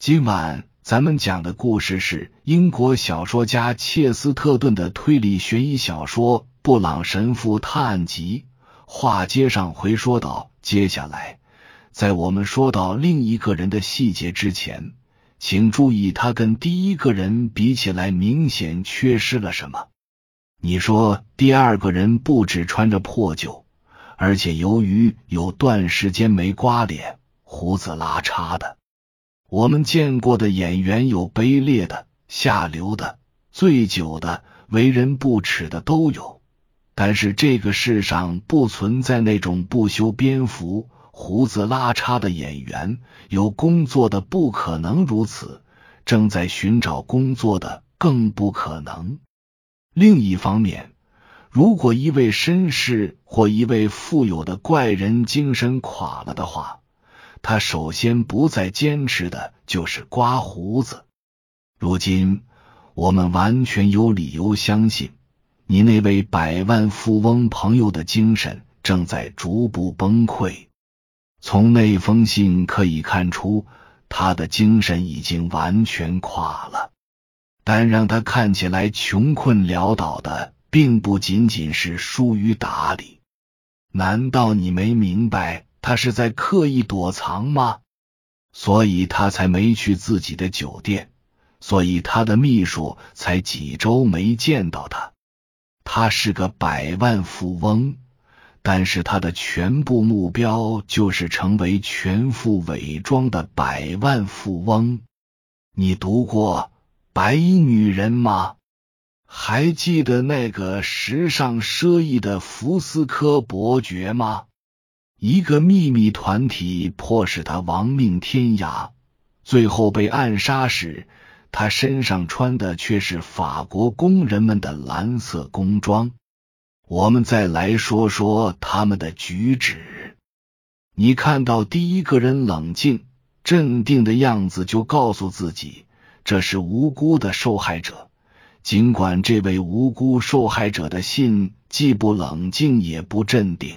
今晚咱们讲的故事是英国小说家切斯特顿的推理悬疑小说《布朗神父探案集》。话接上回说到，接下来，在我们说到另一个人的细节之前，请注意他跟第一个人比起来明显缺失了什么。你说第二个人不止穿着破旧，而且由于有段时间没刮脸，胡子拉碴的。我们见过的演员有卑劣的、下流的、醉酒的、为人不耻的都有，但是这个世上不存在那种不修边幅、胡子拉碴的演员。有工作的不可能如此，正在寻找工作的更不可能。另一方面，如果一位绅士或一位富有的怪人精神垮了的话。他首先不再坚持的就是刮胡子。如今，我们完全有理由相信，你那位百万富翁朋友的精神正在逐步崩溃。从那封信可以看出，他的精神已经完全垮了。但让他看起来穷困潦倒的，并不仅仅是疏于打理。难道你没明白？他是在刻意躲藏吗？所以他才没去自己的酒店，所以他的秘书才几周没见到他。他是个百万富翁，但是他的全部目标就是成为全副伪装的百万富翁。你读过《白衣女人》吗？还记得那个时尚奢逸的福斯科伯爵吗？一个秘密团体迫使他亡命天涯，最后被暗杀时，他身上穿的却是法国工人们的蓝色工装。我们再来说说他们的举止。你看到第一个人冷静镇定的样子，就告诉自己这是无辜的受害者。尽管这位无辜受害者的信既不冷静也不镇定。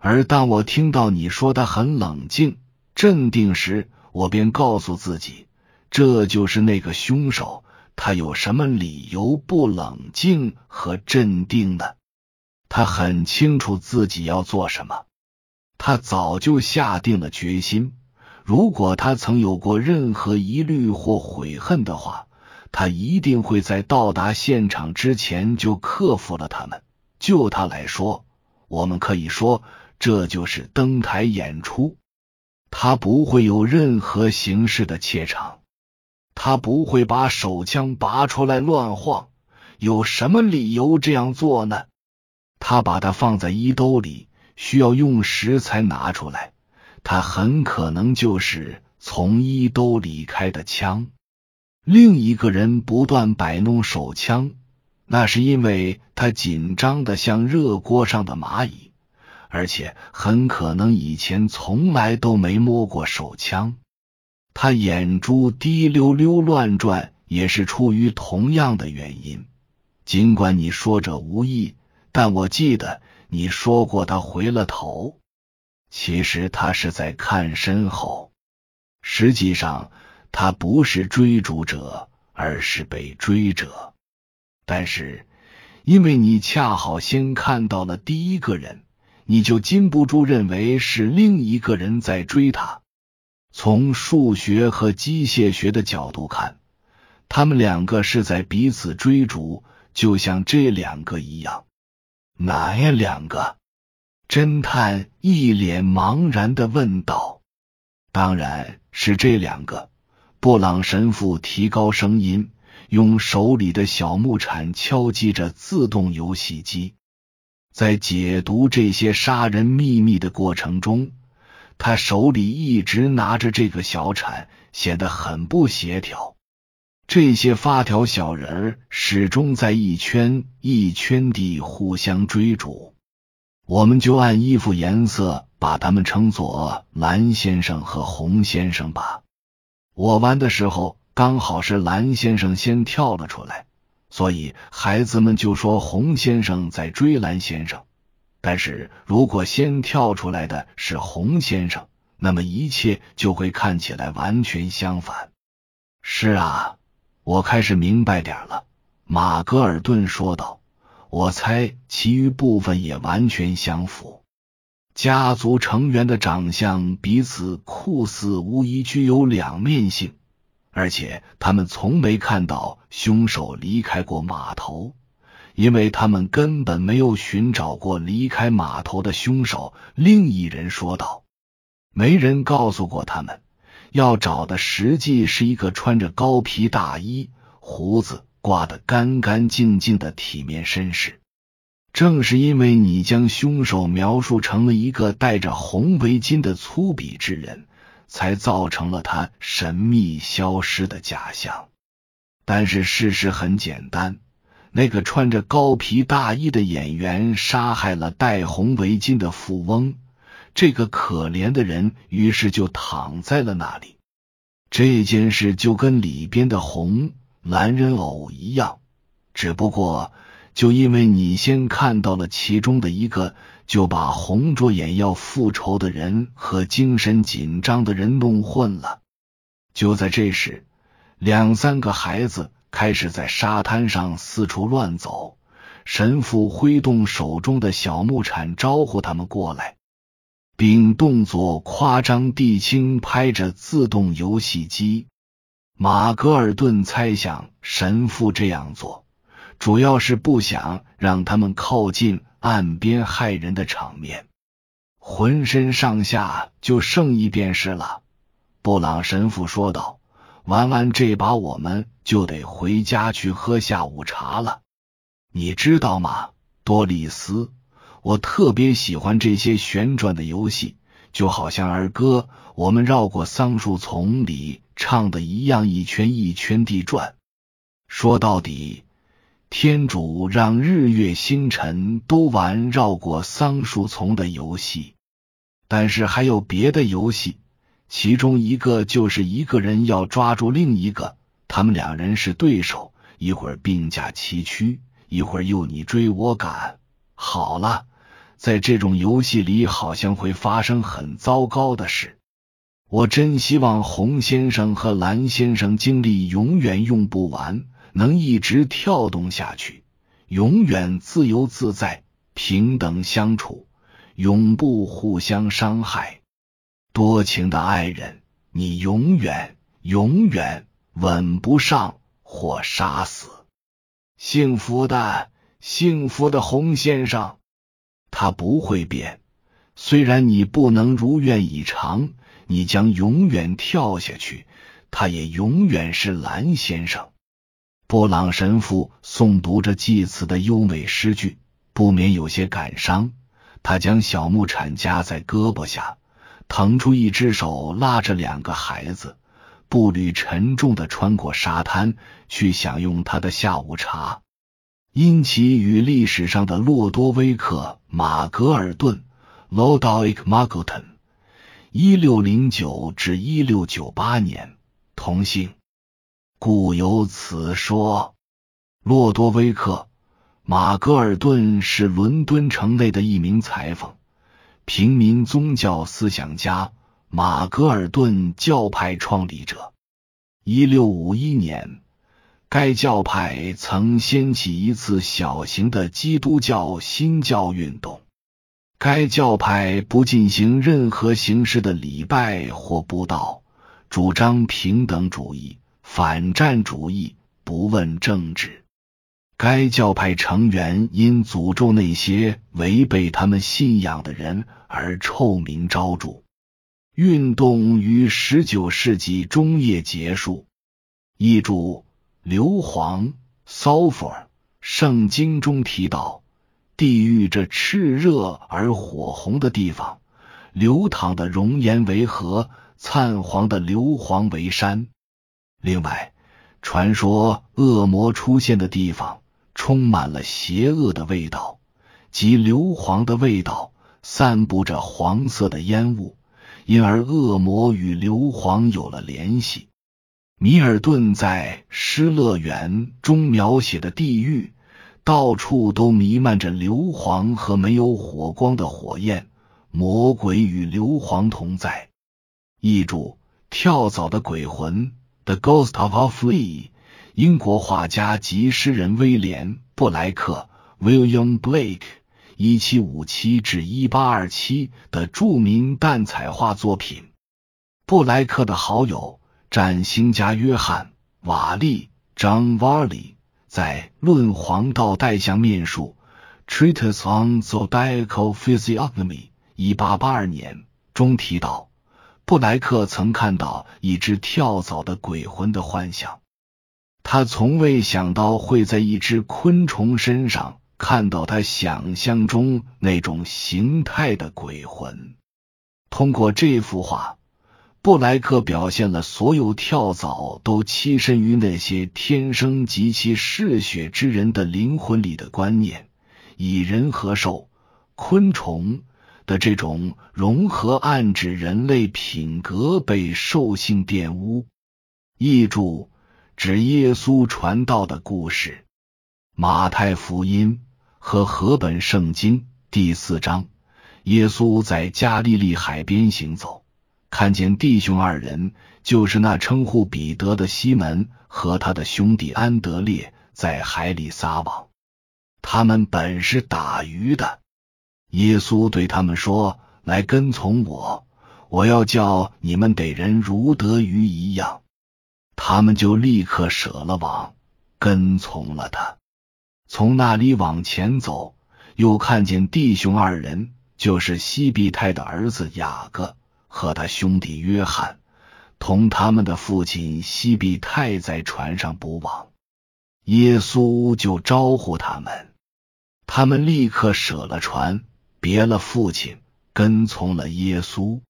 而当我听到你说他很冷静、镇定时，我便告诉自己，这就是那个凶手。他有什么理由不冷静和镇定呢？他很清楚自己要做什么，他早就下定了决心。如果他曾有过任何疑虑或悔恨的话，他一定会在到达现场之前就克服了他们。就他来说，我们可以说。这就是登台演出，他不会有任何形式的怯场，他不会把手枪拔出来乱晃。有什么理由这样做呢？他把它放在衣兜里，需要用时才拿出来。他很可能就是从衣兜里开的枪。另一个人不断摆弄手枪，那是因为他紧张的像热锅上的蚂蚁。而且很可能以前从来都没摸过手枪，他眼珠滴溜溜乱转，也是出于同样的原因。尽管你说者无意，但我记得你说过他回了头。其实他是在看身后，实际上他不是追逐者，而是被追者。但是因为你恰好先看到了第一个人。你就禁不住认为是另一个人在追他。从数学和机械学的角度看，他们两个是在彼此追逐，就像这两个一样。哪呀？两个？侦探一脸茫然的问道。当然是这两个。布朗神父提高声音，用手里的小木铲敲击着自动游戏机。在解读这些杀人秘密的过程中，他手里一直拿着这个小铲，显得很不协调。这些发条小人儿始终在一圈一圈地互相追逐，我们就按衣服颜色把他们称作蓝先生和红先生吧。我玩的时候，刚好是蓝先生先跳了出来。所以孩子们就说洪先生在追蓝先生，但是如果先跳出来的是洪先生，那么一切就会看起来完全相反。是啊，我开始明白点了。”马格尔顿说道。“我猜其余部分也完全相符。家族成员的长相彼此酷似，无疑具有两面性。而且他们从没看到凶手离开过码头。”因为他们根本没有寻找过离开码头的凶手，另一人说道：“没人告诉过他们，要找的实际是一个穿着高皮大衣、胡子刮得干干净净的体面绅士。正是因为你将凶手描述成了一个戴着红围巾的粗鄙之人，才造成了他神秘消失的假象。但是事实很简单。”那个穿着高皮大衣的演员杀害了戴红围巾的富翁，这个可怜的人于是就躺在了那里。这件事就跟里边的红蓝人偶一样，只不过就因为你先看到了其中的一个，就把红着眼要复仇的人和精神紧张的人弄混了。就在这时，两三个孩子。开始在沙滩上四处乱走，神父挥动手中的小木铲招呼他们过来，并动作夸张地轻拍着自动游戏机。马格尔顿猜想，神父这样做主要是不想让他们靠近岸边害人的场面，浑身上下就剩一便是了。布朗神父说道。玩完这把，我们就得回家去喝下午茶了。你知道吗，多丽丝？我特别喜欢这些旋转的游戏，就好像儿歌《我们绕过桑树丛》里唱的一样，一圈一圈地转。说到底，天主让日月星辰都玩绕过桑树丛的游戏，但是还有别的游戏。其中一个就是一个人要抓住另一个，他们两人是对手，一会儿并驾齐驱，一会儿又你追我赶。好了，在这种游戏里，好像会发生很糟糕的事。我真希望洪先生和蓝先生精力永远用不完，能一直跳动下去，永远自由自在、平等相处，永不互相伤害。多情的爱人，你永远永远吻不上或杀死。幸福的幸福的洪先生，他不会变。虽然你不能如愿以偿，你将永远跳下去，他也永远是蓝先生。布朗神父诵读着祭词的优美诗句，不免有些感伤。他将小木铲夹在胳膊下。腾出一只手，拉着两个孩子，步履沉重的穿过沙滩，去享用他的下午茶。因其与历史上的洛多威克·马格尔顿 （Lodowick Margoton，一六零九至一六九八年）同姓，故有此说。洛多威克·马格尔顿是伦敦城内的一名裁缝。平民宗教思想家，马格尔顿教派创立者。一六五一年，该教派曾掀起一次小型的基督教新教运动。该教派不进行任何形式的礼拜或布道，主张平等主义、反战主义，不问政治。该教派成员因诅咒那些违背他们信仰的人而臭名昭著。运动于十九世纪中叶结束。译著：硫磺 （sulfur）。圣经中提到，地狱这炽热而火红的地方，流淌的熔岩为河，灿黄的硫磺为山。另外，传说恶魔出现的地方。充满了邪恶的味道，及硫磺的味道，散布着黄色的烟雾，因而恶魔与硫磺有了联系。米尔顿在《失乐园》中描写的地狱，到处都弥漫着硫磺和没有火光的火焰，魔鬼与硫磺同在。译注：跳蚤的鬼魂，The Ghost of a Flea。英国画家及诗人威廉·布莱克 （William Blake，一七五七至一八二七）的著名蛋彩画作品。布莱克的好友占星家约翰·瓦利 （John Varley） 在《论黄道带象面术》（Treatise on Zodiacal Physiognomy，一八八二年）中提到，布莱克曾看到一只跳蚤的鬼魂的幻想。他从未想到会在一只昆虫身上看到他想象中那种形态的鬼魂。通过这幅画，布莱克表现了所有跳蚤都栖身于那些天生极其嗜血之人的灵魂里的观念，以人和兽、昆虫的这种融合，暗指人类品格被兽性玷污。译注。指耶稣传道的故事，《马太福音》和和本圣经第四章。耶稣在加利利海边行走，看见弟兄二人，就是那称呼彼得的西门和他的兄弟安德烈，在海里撒网。他们本是打鱼的。耶稣对他们说：“来跟从我，我要叫你们得人如得鱼一样。”他们就立刻舍了网，跟从了他。从那里往前走，又看见弟兄二人，就是西庇太的儿子雅各和他兄弟约翰，同他们的父亲西庇太在船上捕网。耶稣就招呼他们，他们立刻舍了船，别了父亲，跟从了耶稣。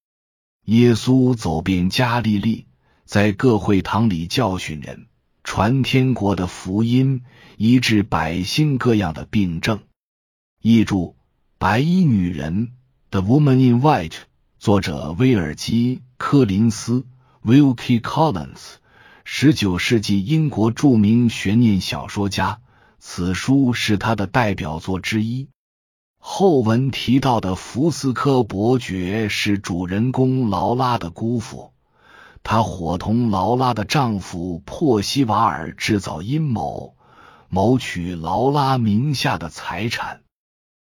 耶稣走遍加利利。在各会堂里教训人，传天国的福音，医治百姓各样的病症。译注：白衣女人，The Woman in White，作者威尔基·柯林斯 （Wilkie Collins），十九世纪英国著名悬念小说家。此书是他的代表作之一。后文提到的福斯科伯爵是主人公劳拉的姑父。他伙同劳拉的丈夫珀西瓦尔制造阴谋，谋取劳拉名下的财产。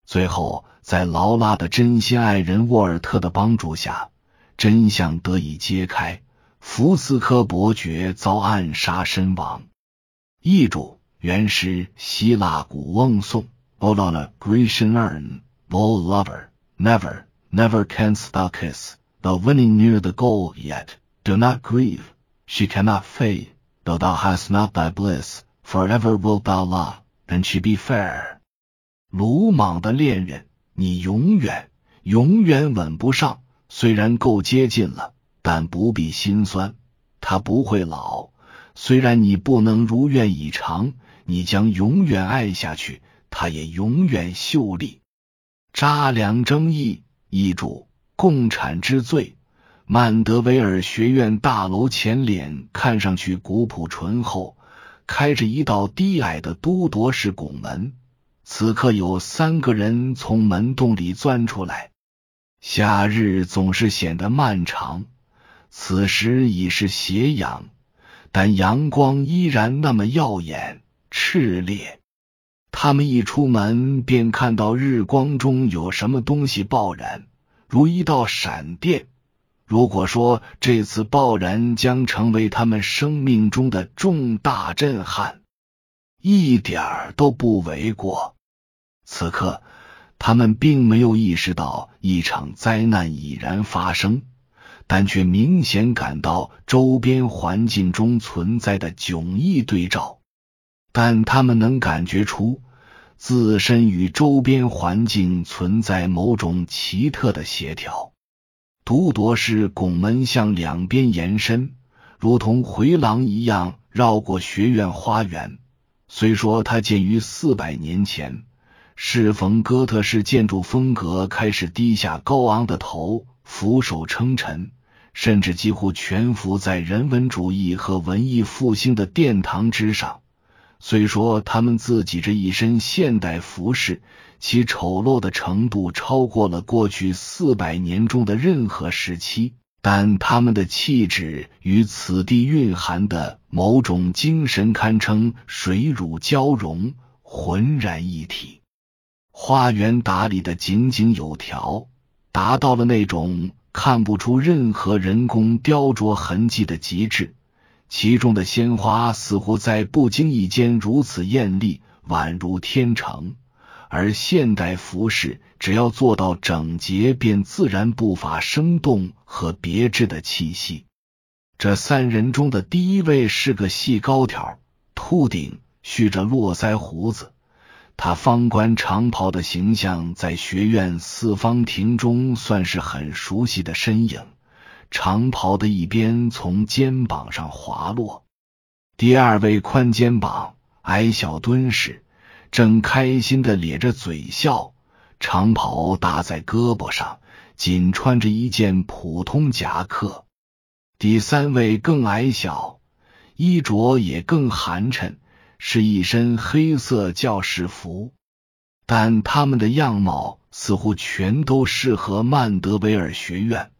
最后，在劳拉的真心爱人沃尔特的帮助下，真相得以揭开：福斯科伯爵遭暗杀身亡。译著：原诗希腊古翁颂。o l o n a Grecian urn, vol lover, never, never canst thou kiss the winning near the goal yet. Do not grieve, she cannot fade, though thou hast not thy bliss, forever wilt thou love, and she be fair. 鲁莽的恋人，你永远永远吻不上，虽然够接近了，但不必心酸，她不会老。虽然你不能如愿以偿，你将永远爱下去， 他也永远秀丽。扎良争议，译注：共产之罪。曼德维尔学院大楼前脸看上去古朴醇厚，开着一道低矮的都铎式拱门。此刻有三个人从门洞里钻出来。夏日总是显得漫长，此时已是斜阳，但阳光依然那么耀眼炽烈。他们一出门，便看到日光中有什么东西爆燃，如一道闪电。如果说这次爆燃将成为他们生命中的重大震撼，一点儿都不为过。此刻，他们并没有意识到一场灾难已然发生，但却明显感到周边环境中存在的迥异对照。但他们能感觉出自身与周边环境存在某种奇特的协调。独铎式拱门向两边延伸，如同回廊一样绕过学院花园。虽说它建于四百年前，适逢哥特式建筑风格开始低下高昂的头，俯首称臣，甚至几乎全伏在人文主义和文艺复兴的殿堂之上。虽说他们自己这一身现代服饰。其丑陋的程度超过了过去四百年中的任何时期，但他们的气质与此地蕴含的某种精神堪称水乳交融，浑然一体。花园打理的井井有条，达到了那种看不出任何人工雕琢痕迹的极致。其中的鲜花似乎在不经意间如此艳丽，宛如天成。而现代服饰只要做到整洁，便自然不乏生动和别致的气息。这三人中的第一位是个细高条、秃顶、蓄着络腮胡子。他方冠长袍的形象在学院四方亭中算是很熟悉的身影。长袍的一边从肩膀上滑落。第二位宽肩膀、矮小敦实。正开心的咧着嘴笑，长袍搭在胳膊上，仅穿着一件普通夹克。第三位更矮小，衣着也更寒碜，是一身黑色教士服，但他们的样貌似乎全都适合曼德维尔学院，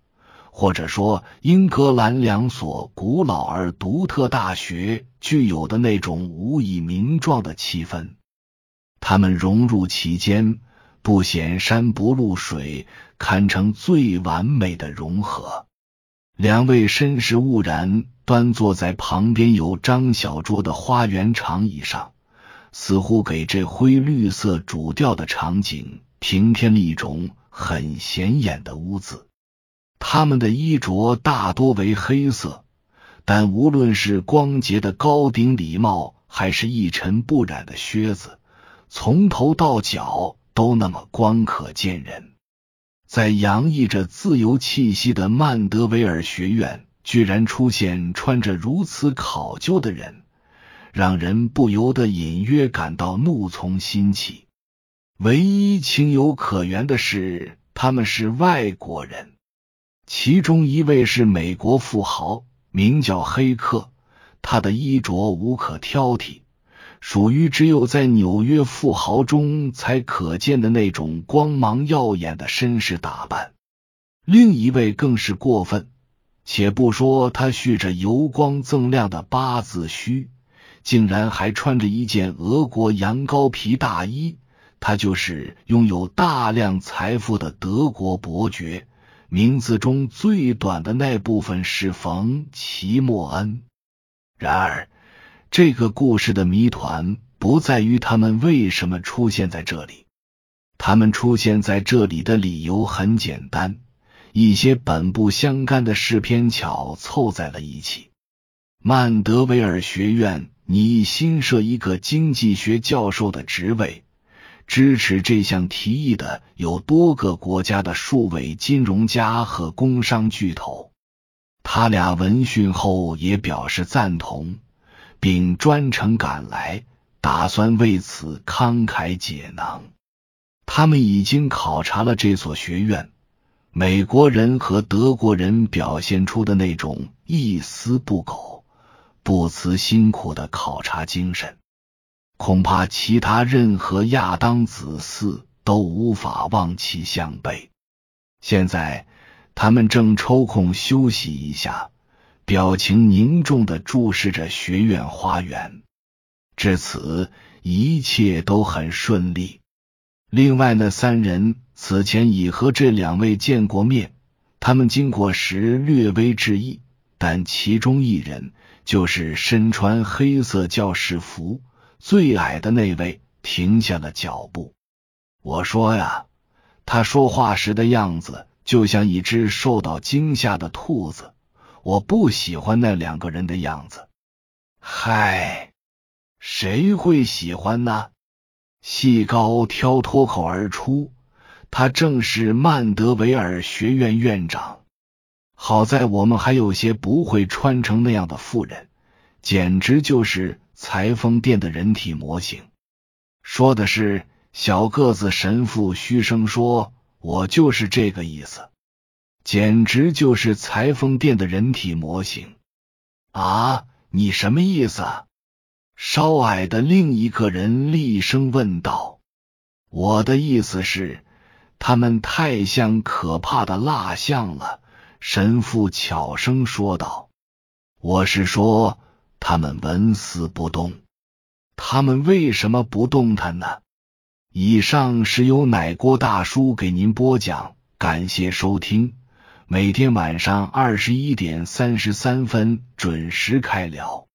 或者说英格兰两所古老而独特大学具有的那种无以名状的气氛。他们融入其间，不显山不露水，堪称最完美的融合。两位绅士兀然端坐在旁边有张小桌的花园长椅上，似乎给这灰绿色主调的场景平添了一种很显眼的污渍。他们的衣着大多为黑色，但无论是光洁的高顶礼帽，还是一尘不染的靴子。从头到脚都那么光可见人，在洋溢着自由气息的曼德维尔学院，居然出现穿着如此考究的人，让人不由得隐约感到怒从心起。唯一情有可原的是，他们是外国人，其中一位是美国富豪，名叫黑客，他的衣着无可挑剔。属于只有在纽约富豪中才可见的那种光芒耀眼的绅士打扮。另一位更是过分，且不说他蓄着油光锃亮的八字须，竟然还穿着一件俄国羊羔皮大衣。他就是拥有大量财富的德国伯爵，名字中最短的那部分是冯·齐默恩。然而。这个故事的谜团不在于他们为什么出现在这里，他们出现在这里的理由很简单：一些本不相干的事偏巧凑在了一起。曼德维尔学院拟新设一个经济学教授的职位，支持这项提议的有多个国家的数位金融家和工商巨头。他俩闻讯后也表示赞同。并专程赶来，打算为此慷慨解囊。他们已经考察了这所学院，美国人和德国人表现出的那种一丝不苟、不辞辛苦的考察精神，恐怕其他任何亚当子嗣都无法望其项背。现在，他们正抽空休息一下。表情凝重的注视着学院花园，至此一切都很顺利。另外那三人此前已和这两位见过面，他们经过时略微致意，但其中一人就是身穿黑色教士服、最矮的那位，停下了脚步。我说呀，他说话时的样子就像一只受到惊吓的兔子。我不喜欢那两个人的样子。嗨，谁会喜欢呢？细高挑脱口而出，他正是曼德维尔学院院长。好在我们还有些不会穿成那样的妇人，简直就是裁缝店的人体模型。说的是小个子神父嘘声说：“我就是这个意思。”简直就是裁缝店的人体模型啊！你什么意思？稍矮的另一个人厉声问道。我的意思是，他们太像可怕的蜡像了，神父悄声说道：“我是说，他们纹丝不动。他们为什么不动弹呢？”以上是由奶锅大叔给您播讲，感谢收听。每天晚上二十一点三十三分准时开聊。